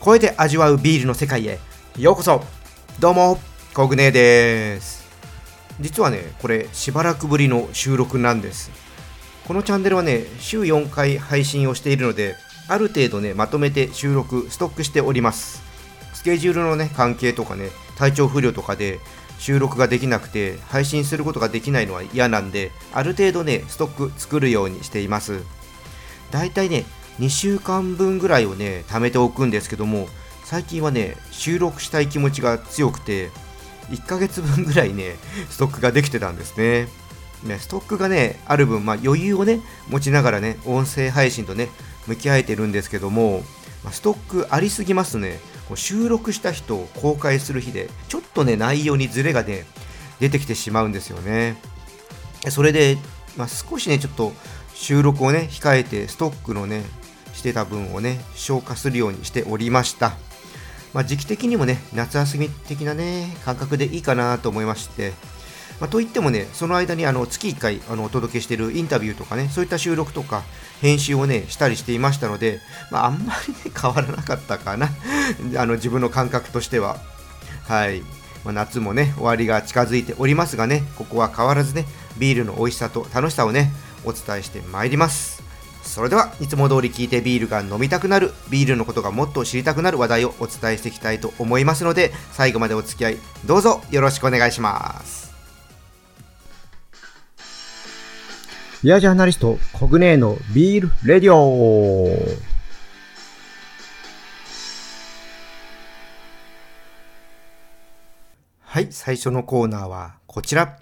声で味わうビールの世界へ。ようこそ。どうもコグネです。実はねこれしばらくぶりの収録なんです。このチャンネルはね週4回配信をしているのである程度ねまとめて収録ストックしております。スケジュールのね関係とかね体調不良とかで収録ができなくて配信することができないのは嫌なんである程度ねストック作るようにしています。だいたいね2週間分ぐらいをね貯めておくんですけども最近はね収録したい気持ちが強くて1ヶ月分ぐらいねストックができてたんですね。ねストックがねある分、まあ、余裕をね持ちながらね音声配信とね向き合えてるんですけども、まあ、ストックありすぎますねこう収録した日と公開する日でちょっとね内容にズレがね出てきてしまうんですよね。それで、まあ、少しねちょっと収録をね控えてストックのねしてた分をね、消化するようにしておりました。まあ、時期的にもね、夏休み的なね、感覚でいいかなと思いまして、まあ、といってもね、その間にあの月1回あのお届けしているインタビューとかね、そういった収録とか編集をね、したりしていましたので、まあ、あんまりね、変わらなかったかな。あの自分の感覚としては。はい。まあ、夏もね、終わりが近づいておりますがね、ここは変わらずね、ビールの美味しさと楽しさをね、お伝えしてまいります。それではいつも通り聞いてビールが飲みたくなるビールのことがもっと知りたくなる話題をお伝えしていきたいと思いますので最後までお付き合いどうぞよろしくお願いします。ビアジャーナリストコグネーのビールレディオ。はい最初のコーナーはこちら。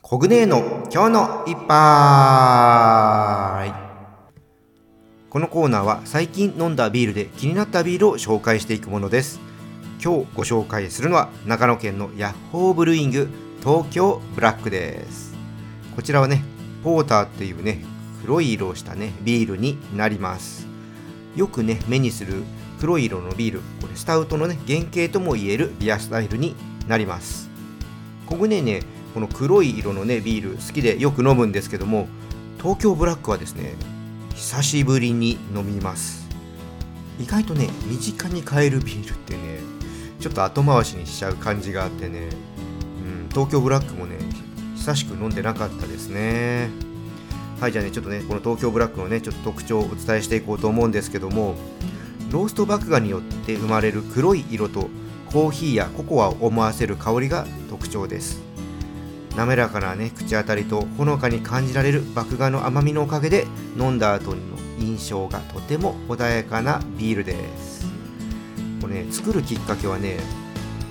コグネーの今日の一杯このコーナーは最近飲んだビールで気になったビールを紹介していくものです。今日ご紹介するのは長野県のヤッホーブルーイング東京ブラックです。こちらはねポーターっていうね黒い色をしたねビールになります。よくね目にする黒い色のビールこれスタウトのね原型ともいえるビアスタイルになります。ここねねこの黒い色のねビール好きでよく飲むんですけども東京ブラックはですね久しぶりに飲みます。意外とね身近に買えるビールってねちょっと後回しにしちゃう感じがあってね、うん、東京ブラックもね久しく飲んでなかったですね。はいじゃあねちょっとねこの東京ブラックのねちょっと特徴をお伝えしていこうと思うんですけどもロースト麦芽によって生まれる黒い色とコーヒーやココアを思わせる香りが特徴です。滑らかなね口当たりとほのかに感じられる麦芽の甘みのおかげで飲んだ後の印象がとても穏やかなビールです。これね作るきっかけはね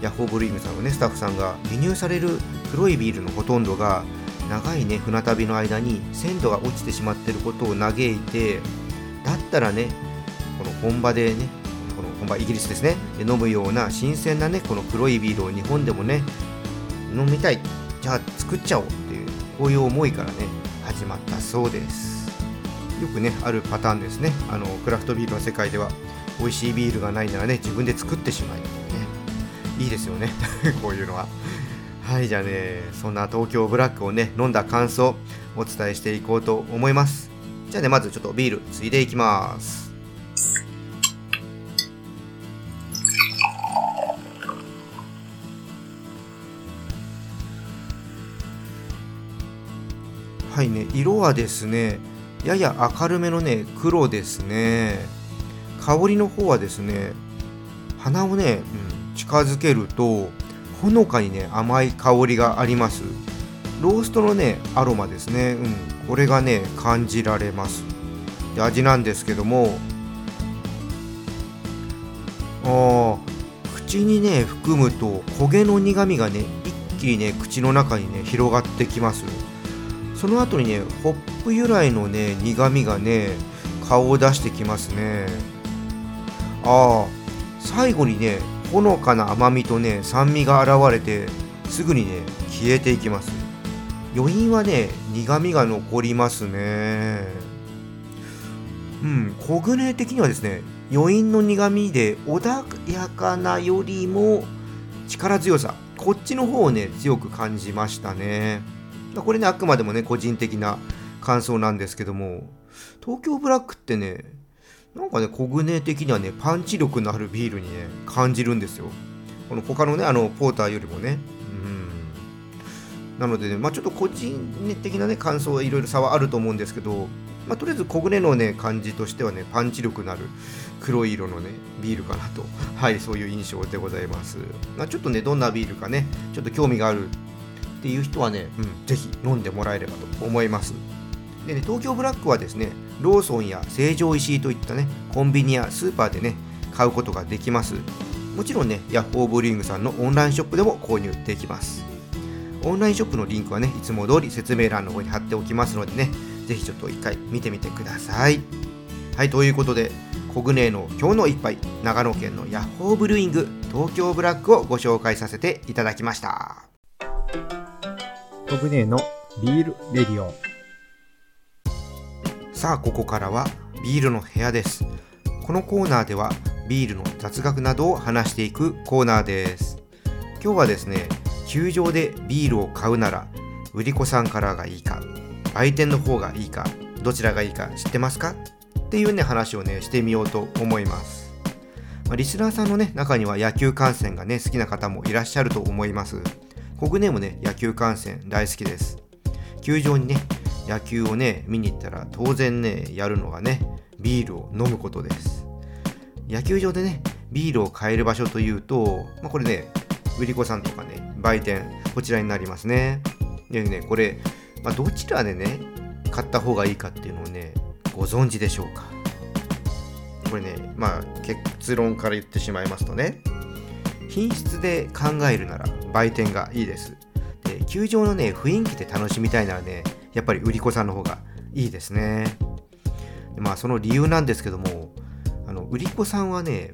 ヤッホーブルーイングさんのねスタッフさんが輸入される黒いビールのほとんどが長いね船旅の間に鮮度が落ちてしまっていることを嘆いてだったらねこの本場でねこの本場イギリスですねで飲むような新鮮なねこの黒いビールを日本でもね飲みたい。じゃあ作っちゃおうっていうこういう思いからね始まったそうです。よくねあるパターンですね。あのクラフトビールの世界では美味しいビールがないならね自分で作ってしまいねいいですよね。こういうのは。はいじゃあねそんな東京ブラックをね飲んだ感想お伝えしていこうと思います。じゃあねまずちょっとビールついでいきます。はいね色はですねやや明るめのね黒ですね。香りの方はですね鼻をね、うん、近づけるとほのかにね甘い香りがあります。ローストのねアロマですね。うんこれがね感じられます。で味なんですけどもあ口にね含むと焦げの苦みがね一気にね口の中にね広がってきます。その後にねホップ由来のね苦みがね顔を出してきますね。ああ最後にねほのかな甘みとね酸味が現れてすぐにね消えていきます。余韻はね苦みが残りますね。うん小舟的にはですね余韻の苦みで穏やかなよりも力強さこっちの方をね強く感じましたね。これね、あくまでもね、個人的な感想なんですけども、東京ブラックってね、なんかね、コグネ的にはね、パンチ力のあるビールにね、感じるんですよ。この他のね、あの、ポーターよりもね。うん。なのでね、まあちょっと個人的なね、感想はいろいろ差はあると思うんですけど、まあとりあえずコグネのね、感じとしてはね、パンチ力のある黒い色のね、ビールかなと。はい、そういう印象でございます。まあちょっとね、どんなビールかね、ちょっと興味があるっていう人はね、うん、ぜひ飲んでもらえればと思います。でね、東京ブラックはですね、ローソンや成城石井といったね、コンビニやスーパーでね、買うことができます。もちろんね、ヤッホーブリングさんのオンラインショップでも購入できます。オンラインショップのリンクはね、いつも通り説明欄の方に貼っておきますのでね、ぜひちょっと一回見てみてください。はい、ということで、コグネの今日の一杯、長野県のヤッホーブルーイング東京ブラックをご紹介させていただきました。コグネのビールレディオ。さあここからはビールの部屋ですこのコーナーではビールの雑学などを話していくコーナーです今日はですね球場でビールを買うなら売り子さんからがいいか売店の方がいいかどちらがいいか知ってますかっていうね話をねしてみようと思いますま、リスナーさんのね中には野球観戦がね好きな方もいらっしゃると思います僕ねもね野球観戦大好きです。球場にね野球をね見に行ったら当然ねやるのがねビールを飲むことです。野球場でねビールを買える場所というと、まあ、これね売り子さんとかね売店こちらになりますね。でねこれ、まあ、どちらでね買った方がいいかっていうのをねご存知でしょうか。これねまあ結論から言ってしまいますとね品質で考えるなら売店がいいですで球場のね雰囲気で楽しみたいならねやっぱり売り子さんの方がいいですね。でまあその理由なんですけどもあの売り子さんはね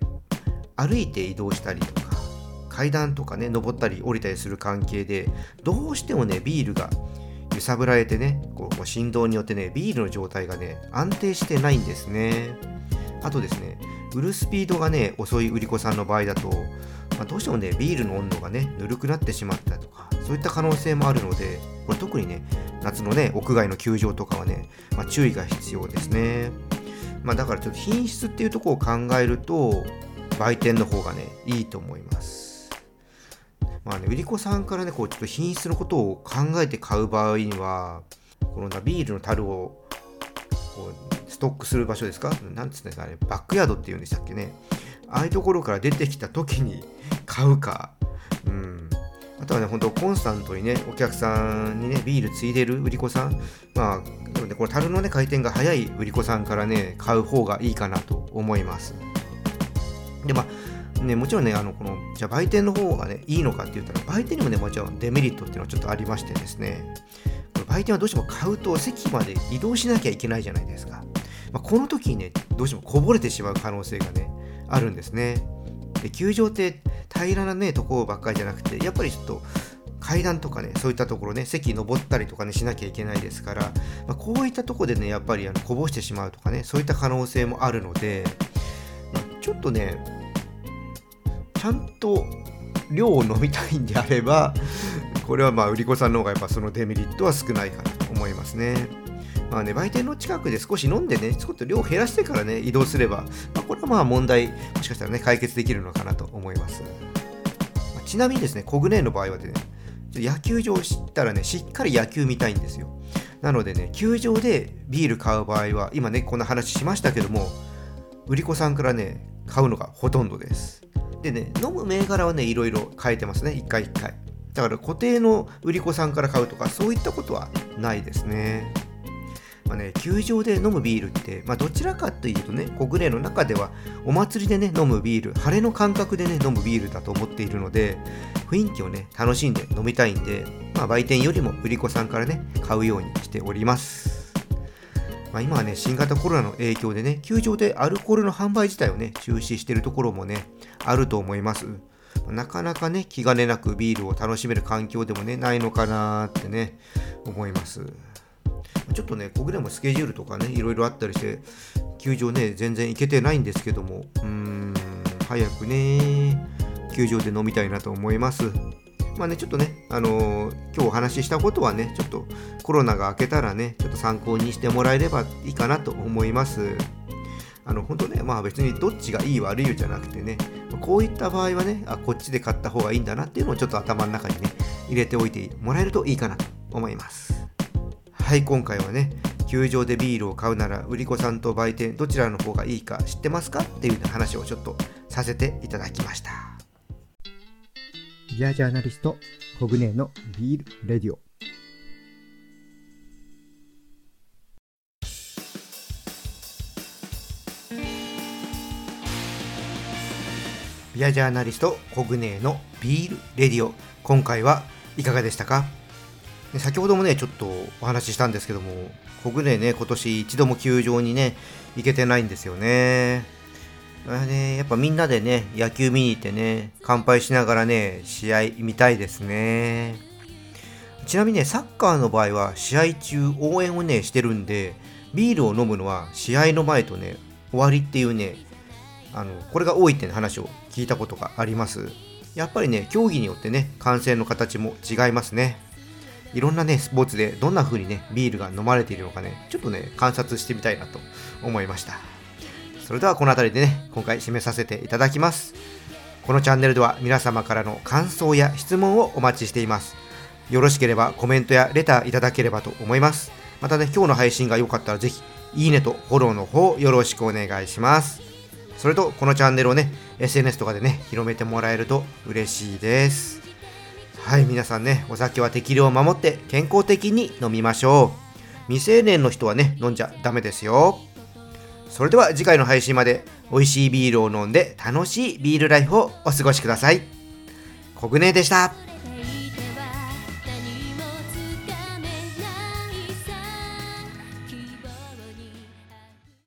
歩いて移動したりとか階段とかね登ったり降りたりする関係でどうしてもねビールが揺さぶられてねこう振動によってねビールの状態がね安定してないんですねあとですね売るスピードがね遅い売り子さんの場合だと、ま、どうしてもねビールの温度がねぬるくなってしまったとかそういった可能性もあるのでこれ特にね夏のね屋外の球場とかはね、まあ、注意が必要ですね、まあ、だからちょっと品質っていうとこを考えると売店の方がねいいと思います。まあね売り子さんからねこうちょっと品質のことを考えて買う場合にはこのビールの樽をこうストックする場所ですか？なんつうんですかね？バックヤードっていうんでしたっけね？ああいうところから出てきた時に買うかうんあとはね、本当コンスタントにね、お客さんにね、ビールついでる売り子さん、まあ、でこの樽のね、回転が早い売り子さんからね、買う方がいいかなと思います。で、まあ、ね、もちろんね、あの、この、じゃあ売店の方がね、いいのかって言ったら、売店にもね、もちろんデメリットっていうのはちょっとありましてですね、この売店はどうしても買うと席まで移動しなきゃいけないじゃないですか。まあ、この時にね、どうしてもこぼれてしまう可能性がね、あるんですね。で球場って平らなねところばっかりじゃなくてやっぱりちょっと階段とかねそういったところね席登ったりとかねしなきゃいけないですから、まあ、こういったとこでねやっぱりあのこぼしてしまうとかねそういった可能性もあるので、まあ、ちょっとねちゃんと量を飲みたいんであればこれはまあ売り子さんの方がやっぱそのデメリットは少ないかなと思いますね。まあね、売店の近くで少し飲んでね、ちょっと量を減らしてからね、移動すれば、まあ、これはまあ問題、もしかしたらね、解決できるのかなと思います。まあ、ちなみにですね、コグネーの場合はね、野球場を知ったらね、しっかり野球見たいんですよ。なのでね、球場でビール買う場合は、今ね、こんな話しましたけども、売り子さんからね、買うのがほとんどです。でね、飲む銘柄はね、いろいろ変えてますね、一回一回。だから固定の売り子さんから買うとか、そういったことはないですね。まあね、球場で飲むビールって、まあ、どちらかというとね、国内の中ではお祭りでね、飲むビール、晴れの感覚でね、飲むビールだと思っているので、雰囲気をね、楽しんで飲みたいんで、まあ、売店よりも売り子さんからね、買うようにしております。まあ、今はね、新型コロナの影響でね、球場でアルコールの販売自体をね、中止しているところもね、あると思います。なかなかね、気兼ねなくビールを楽しめる環境でもね、ないのかなってね、思います。ちょっとね、僕でもスケジュールとかね、いろいろあったりして、球場ね、全然行けてないんですけども、うーん、早くね、球場で飲みたいなと思います。まあね、ちょっとね、あのー、今日お話ししたことはね、ちょっとコロナが明けたらね、ちょっと参考にしてもらえればいいかなと思います。あの本当ねまあ別にどっちがいい悪いじゃなくてねこういった場合はねあこっちで買った方がいいんだなっていうのをちょっと頭の中にね入れておいてもらえるといいかなと思いますはい今回はね球場でビールを買うなら売り子さんと売店どちらの方がいいか知ってますかっていう話をちょっとさせていただきました。ビアジャーナリストコグネのビールレディオ。ビアジャーナリストコグネのビールレディオ。今回はいかがでしたか？先ほどもねちょっとお話ししたんですけどもコグネね今年一度も球場にね行けてないんですよね。あねやっぱみんなでね野球見に行ってね乾杯しながらね試合見たいですね。ちなみにねサッカーの場合は試合中応援をねしてるんでビールを飲むのは試合の前とね終わりっていうねあのこれが多いって話を聞いたことがあります。やっぱりね競技によってね観戦の形も違いますね。いろんなねスポーツでどんな風にねビールが飲まれているのかねちょっとね観察してみたいなと思いました。それではこの辺りでね今回締めさせていただきます。このチャンネルでは皆様からの感想や質問をお待ちしています。よろしければコメントやレターいただければと思います。またね今日の配信が良かったらぜひいいねとフォローの方よろしくお願いします。それとこのチャンネルをね SNS とかでね広めてもらえると嬉しいです。はい皆さんねお酒は適量を守って健康的に飲みましょう未成年の人はね飲んじゃダメですよそれでは次回の配信まで美味しいビールを飲んで楽しいビールライフをお過ごしください。コグネでした。